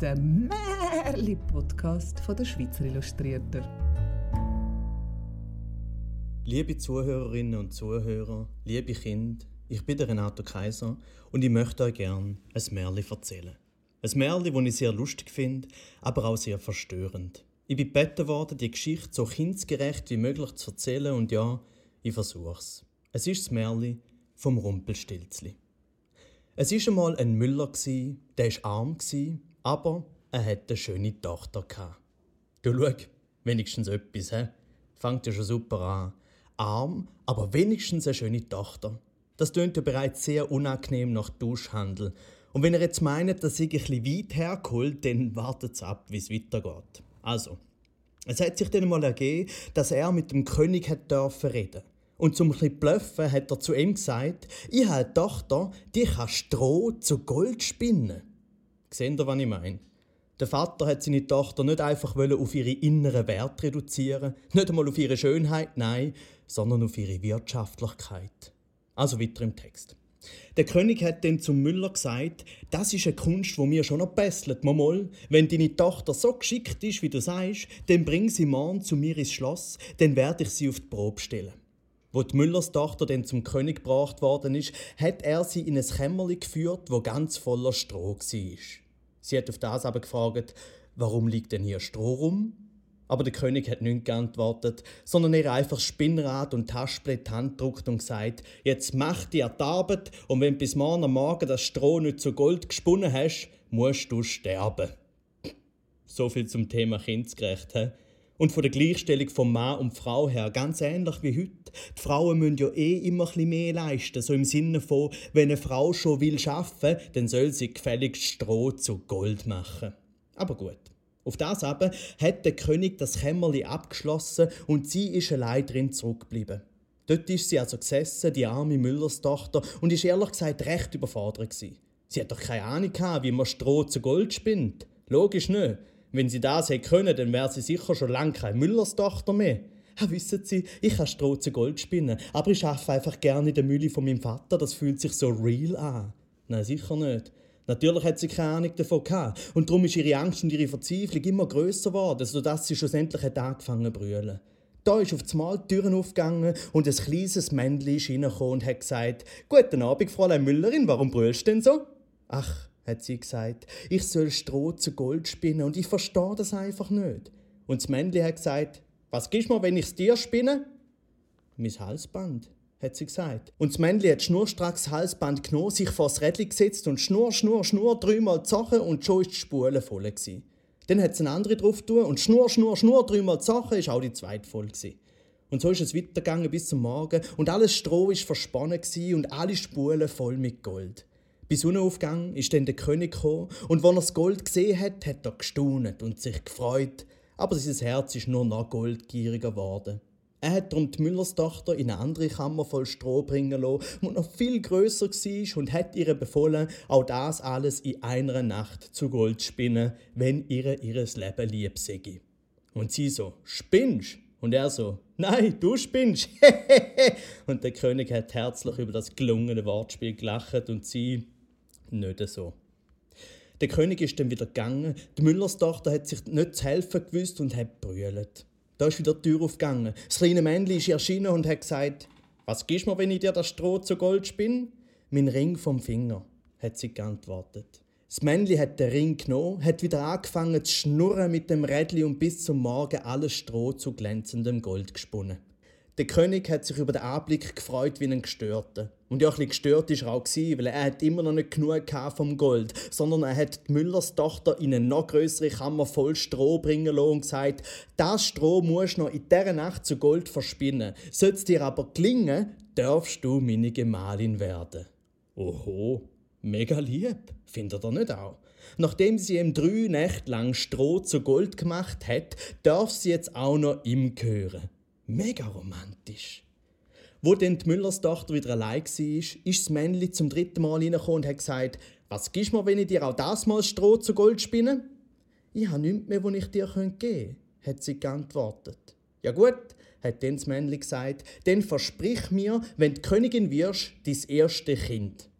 der Märli-Podcast der Schweizer Illustrierter. Liebe Zuhörerinnen und Zuhörer, liebe Kinder, ich bin der Renato Kaiser und ich möchte euch gerne ein Märli erzählen. Ein Märli, das ich sehr lustig finde, aber auch sehr verstörend. Ich bin gebeten worden, die Geschichte so kindgerecht wie möglich zu erzählen und ja, ich versuche es. Es ist das Märli vom Rumpelstilzli. Es war einmal ein Müller, der war arm, aber er hatte eine schöne Tochter. Du schau, wenigstens etwas, he? Fängt ja schon super an. Arm, aber wenigstens eine schöne Tochter. Das tönt ja bereits sehr unangenehm nach Duschhandel. Und wenn ihr jetzt meint, dass ich ein weit hergeholt, dann wartet ab, wie es weitergeht. Also, es hat sich dann mal ergeben, dass er mit dem König hat dürfen reden. Und zum ein bluffen hat er zu ihm gesagt, ich habe eine Tochter, die kann Stroh zu Gold spinnen. Seht ihr, was ich meine? Der Vater hat seine Tochter nicht einfach auf ihre inneren Werte reduzieren, nicht einmal auf ihre Schönheit, nein, sondern auf ihre Wirtschaftlichkeit. Also weiter im Text. Der König hat dann zum Müller gesagt, das ist eine Kunst, wo mir schon noch besselt. Mal, wenn deine Tochter so geschickt ist, wie du sagst, dann bring sie morgen zu mir ins Schloss, dann werde ich sie auf die Probe stellen. Wo die Müllers Tochter dann zum König gebracht worden ist, hat er sie in ein Kämmerli geführt, wo ganz voller Stroh war. Sie hat auf das aber gefragt, warum liegt denn hier Stroh rum? Aber der König hat nicht geantwortet, sondern er einfach Spinnrad und Taschenblatt Hand gedruckt und gesagt, jetzt mach dir die Arbeit und wenn bis morgen am Morgen das Stroh nicht zu Gold gesponnen hast, musst du sterben. So viel zum Thema kindgerecht. He? Und von der Gleichstellung von Mann und Frau her ganz ähnlich wie heute. Die Frauen müssen ja eh immer ein mehr leisten, so im Sinne von, wenn eine Frau schon will arbeiten, dann soll sie gefälligst Stroh zu Gold machen. Aber gut. Auf das aber hat der König das Kämmerli abgeschlossen und sie ist allein drin zurückgeblieben. Dort ist sie also gesessen, die arme Müllerstochter, und ist ehrlich gesagt recht überfordert gewesen. Sie hat doch keine Ahnung gehabt, wie man Stroh zu Gold spinnt. Logisch nicht. Wenn sie das hätte können, dann wäre sie sicher schon lange keine Müllerstochter mehr. Ja, wissen Sie, ich kann Stroh zu Gold spinnen, aber ich arbeite einfach gerne in der Mühle von meinem Vater, das fühlt sich so real an. Nein, sicher nicht. Natürlich hat sie keine Ahnung davon gehabt. Und darum ist ihre Angst und ihre Verzweiflung immer grösser geworden, sodass sie schlussendlich hat angefangen zu brüllen. Da ist auf einmal die Türen aufgegangen und ein kleines Männchen ist und hat gesagt: Guten Abend, Fräulein Müllerin, warum brüllst du denn so? Ach, hat sie gesagt, ich soll Stroh zu Gold spinnen und ich verstehe das einfach nicht. Und das Männchen hat gesagt, was gibst du mir, wenn ich es dir spinne? Mein Halsband, hat sie gesagt. Und das Männchen hat schnurstracks Halsband genommen, sich vor das Rädchen gesetzt und schnur, schnur, schnur dreimal gezogen und schon ist die Spule voll. Gewesen. Dann hat es eine andere drauf tun und schnur, schnur, schnur dreimal gezogen, ist auch die zweite voll. Gewesen. Und so ist es weitergegangen bis zum Morgen und alles Stroh ist versponnen und alle Spulen voll mit Gold. Bei Sonnenaufgang ist dann der König gekommen und als er das Gold gesehen hat, hat er gestaunet und sich gefreut, aber sein Herz ist nur noch goldgieriger geworden. Er hat darum die Müllerstochter in eine andere Kammer voll Stroh bringen lassen, die noch viel grösser war und hat ihr befohlen, auch das alles in einer Nacht zu Gold zu spinnen, wenn ihr ihres Leben lieb sei. Und sie so, spinnst? Und er so, nein, du spinnst. und der König hat herzlich über das gelungene Wortspiel gelacht und sie, nicht so. Der König ist dann wieder gegangen. Die Müllerstochter hat sich nicht zu helfen gewusst und hat brüllt. Da ist wieder die Tür aufgegangen. Das kleine Männchen ist erschienen und hat gesagt: Was gibst du mir, wenn ich dir das Stroh zu Gold spinne? Mein Ring vom Finger, hat sie geantwortet. Das Männchen hat den Ring genommen, hat wieder angefangen zu schnurren mit dem Rädli und bis zum Morgen alles Stroh zu glänzendem Gold gesponnen. Der König hat sich über den Anblick gefreut wie ein Gestörter. Und ja, ein bisschen gestört war er auch, weil er hat immer noch nicht genug vom Gold, sondern er hat die Müllers Tochter in eine noch größere Kammer voll Stroh bringen lassen und gesagt, das Stroh musst du noch in dieser Nacht zu Gold verspinnen. Sollte es dir aber gelingen, darfst du meine Gemahlin werden. Oho, mega lieb, findet er nicht auch? Nachdem sie ihm drei Nächte lang Stroh zu Gold gemacht hat, darf sie jetzt auch noch ihm gehören. Mega romantisch. Wo dann die Müllers Tochter wieder allein war, ist das Männchen zum dritten Mal reingekommen und hat gesagt, was gibst du mir, wenn ich dir auch das Mal Stroh zu Gold spinne? Ich habe nichts mehr, was ich dir geben könnte, hat sie geantwortet. Ja gut, hat dann das Männchen gesagt, dann versprich mir, wenn du Königin wirst, dein erste Kind.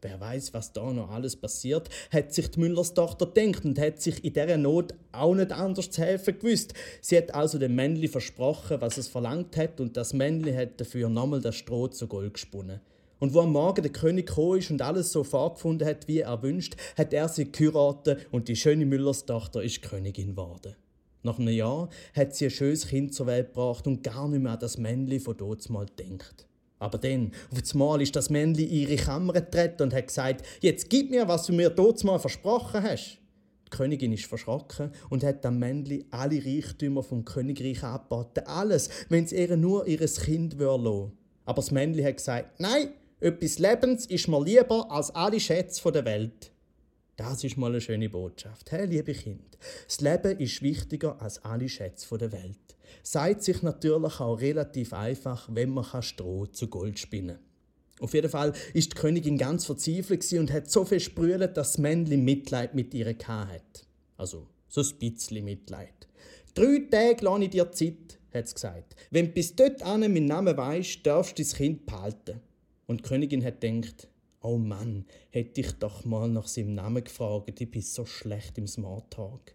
Wer weiß, was da noch alles passiert, hat sich die Müllers Tochter denkt und hat sich in dieser Not auch nicht anders zu helfen gewusst. Sie hat also dem Männli versprochen, was es verlangt hat, und das Männli hat dafür nochmal das Stroh zu Gold gesponnen. Und wo am Morgen der König gekommen ist und alles so vorgefunden hat, wie er wünscht, hat er sie geheiratet und die schöne Müllers Tochter ist Königin geworden. Nach einem Jahr hat sie ein schönes Kind zur Welt gebracht und gar nicht mehr an das Männli von dort mal denkt. Aber dann, auf einmal ist das Männli in ihre Kammer getreten und hat gesagt, jetzt gib mir, was du mir dort mal versprochen hast. Die Königin ist verschrocken und hat dem Männli alle Reichtümer vom Königreich angeboten. Alles, wenn es ihr nur ihres Kind lassen Aber das Männli hat gesagt, nein, etwas Lebens ist mir lieber als alle Schätze der Welt. Das ist mal eine schöne Botschaft. Hey, liebe Kind, das Leben ist wichtiger als alle Schätze der Welt. Seid sich natürlich auch relativ einfach, wenn man Stroh zu Gold spinnen kann. Auf jeden Fall ist die Königin ganz verzweifelt und hat so viel sprüht, dass das Männchen Mitleid mit ihr hat. Also, so ein bisschen Mitleid. Drei Tage lasse ich dir Zeit, hat sie gesagt. Wenn du bis dort an meinen Namen weisst, darfst du das Kind behalten. Und die Königin hat gedacht, Oh Mann, hätte ich doch mal nach seinem Namen gefragt, ich bin so schlecht im Smalltalk.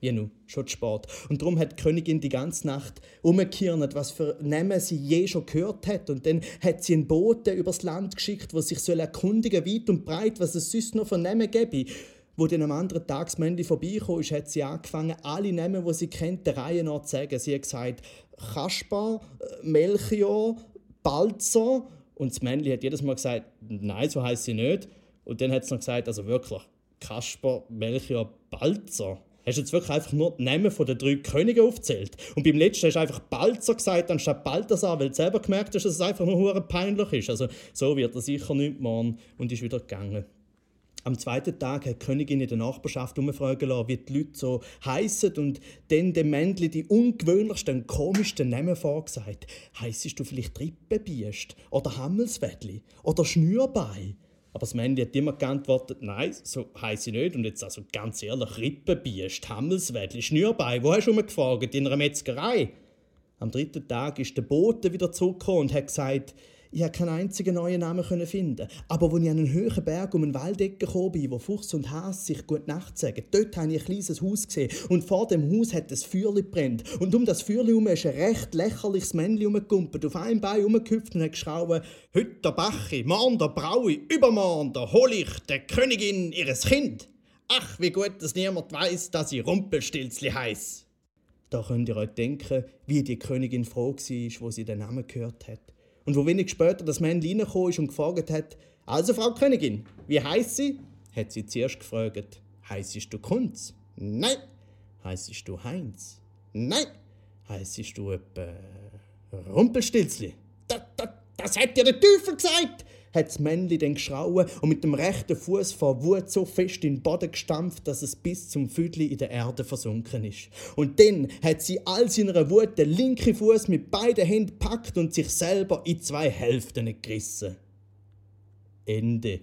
Ja, nu, schon spät. Und darum hat die Königin die ganze Nacht umgekehrt, was für Namen sie je schon gehört hat. Und dann hat sie einen Boten übers Land geschickt, wo sich soll erkundigen weit und breit, was es sonst noch für Namen gäbe. Wo dann am anderen Tag das Männchen vorbeigekommen ist, hat sie angefangen, alle Namen, die sie kennt, der Reihe nach zu sagen. Sie hat gesagt, Kaspar, Melchior, Balzer, und das Männchen hat jedes Mal gesagt, nein, so heißt sie nicht. Und dann hat es noch gesagt, also wirklich, Kasper, Melchior, Balzer. Hast du jetzt wirklich einfach nur die Namen der drei Könige aufgezählt? Und beim letzten hast du einfach Balzer gesagt, anstatt Balthasar, weil du selber gemerkt hast, dass es einfach nur peinlich ist. Also so wird er sicher nicht machen und ist wieder gegangen. Am zweiten Tag hat die Königin in der Nachbarschaft umfragen lassen, wie die Leute so heissen und dann dem Männchen die ungewöhnlichsten und komischsten Namen vorgesagt. Heissest du vielleicht Rippenbiest oder Hammelswedli oder Schnürbein? Aber das Männchen hat immer geantwortet, nein, so heisse ich nicht. Und jetzt also ganz ehrlich, Rippenbiest, Hammelswedli, Schnürbein, wo hast du gefragt? In einer Metzgerei? Am dritten Tag ist der Bote wieder zurückgekommen und hat gesagt, ich konnte keinen einzigen neuen Namen finden. Aber als ich an einen hohen Berg um einen Waldeck gekommen bin, wo Fuchs und Hase sich gut Nacht sagen, dort habe ich ein kleines Haus gesehen. Und vor dem Haus hat ein Feuerli brennt. Und um das Feuerli herum ist ein recht lächerliches Männchen herumgekumpelt, auf einem Bein herumgehüpft und hat geschrauen, «Heute der Bachi, morgen der Braui, übermorgen der hol ich der Königin ihres Kind. Ach, wie gut, dass niemand weiß, dass ich Rumpelstilzli heiß. Da könnt ihr euch denken, wie die Königin froh war, wo sie den Namen gehört hat. Und wo wenig später das Männchen reingekommen ist und gefragt hat, also Frau Königin, wie heißt Sie? Hat sie zuerst gefragt, heißest du Kunz? Nein. Heißest du Heinz? Nein. Heißest du etwa Rumpelstilzli? Das, das, das hat dir der Teufel gesagt, hat das Männli dann geschrauen und mit dem rechten Fuß vor Wut so fest in den Boden gestampft, dass es bis zum Füdli in der Erde versunken ist. Und dann hat sie all seiner Wut den linken Fuß mit beiden Händen packt und sich selber in zwei Hälften gerissen. Ende.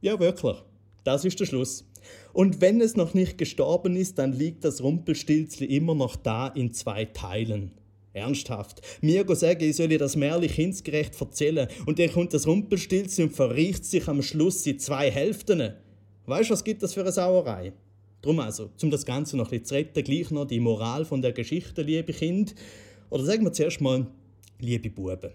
Ja, wirklich. Das ist der Schluss. Und wenn es noch nicht gestorben ist, dann liegt das Rumpelstilzli immer noch da in zwei Teilen. Ernsthaft. Mir sagen, ich soll das Märchen kindsgerecht erzählen und dann kommt das Rumpelstilzchen und verriecht sich am Schluss in zwei Hälften. Weißt du, was gibt das für eine Sauerei? Drum also, um das Ganze noch bisschen zu retten, gleich noch die Moral von der Geschichte, liebe Kind. Oder sagen wir zuerst mal, liebe Buben.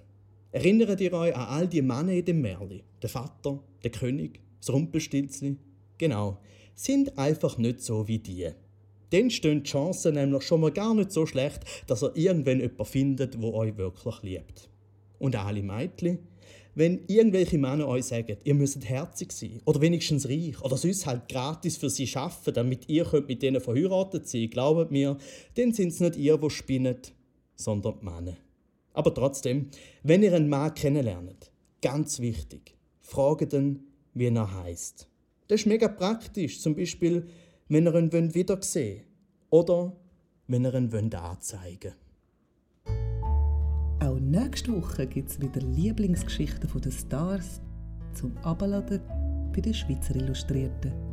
Erinnert ihr euch an all die Männer in dem Märchen? Der Vater, der König, das Rumpelstilzchen? Genau, sind einfach nicht so wie die dann stehen die Chancen nämlich schon mal gar nicht so schlecht, dass ihr irgendwann jemanden findet, wo euch wirklich liebt. Und alle Mädchen, wenn irgendwelche Männer euch sagen, ihr müsst herzig sein oder wenigstens reich oder sonst halt gratis für sie arbeiten, damit ihr könnt mit denen verheiratet sein glaubt mir, dann sind es nicht ihr, die spinnen, sondern die Männer. Aber trotzdem, wenn ihr einen Mann kennenlernt, ganz wichtig, fragt ihn, wie er heißt. Das ist mega praktisch. Zum Beispiel, wenn ihr ihn wieder sehen oder wenn ihr ihn anzeigen Auch nächste Woche gibt es wieder Lieblingsgeschichten der Stars zum Abladen bei den Schweizer Illustrierten.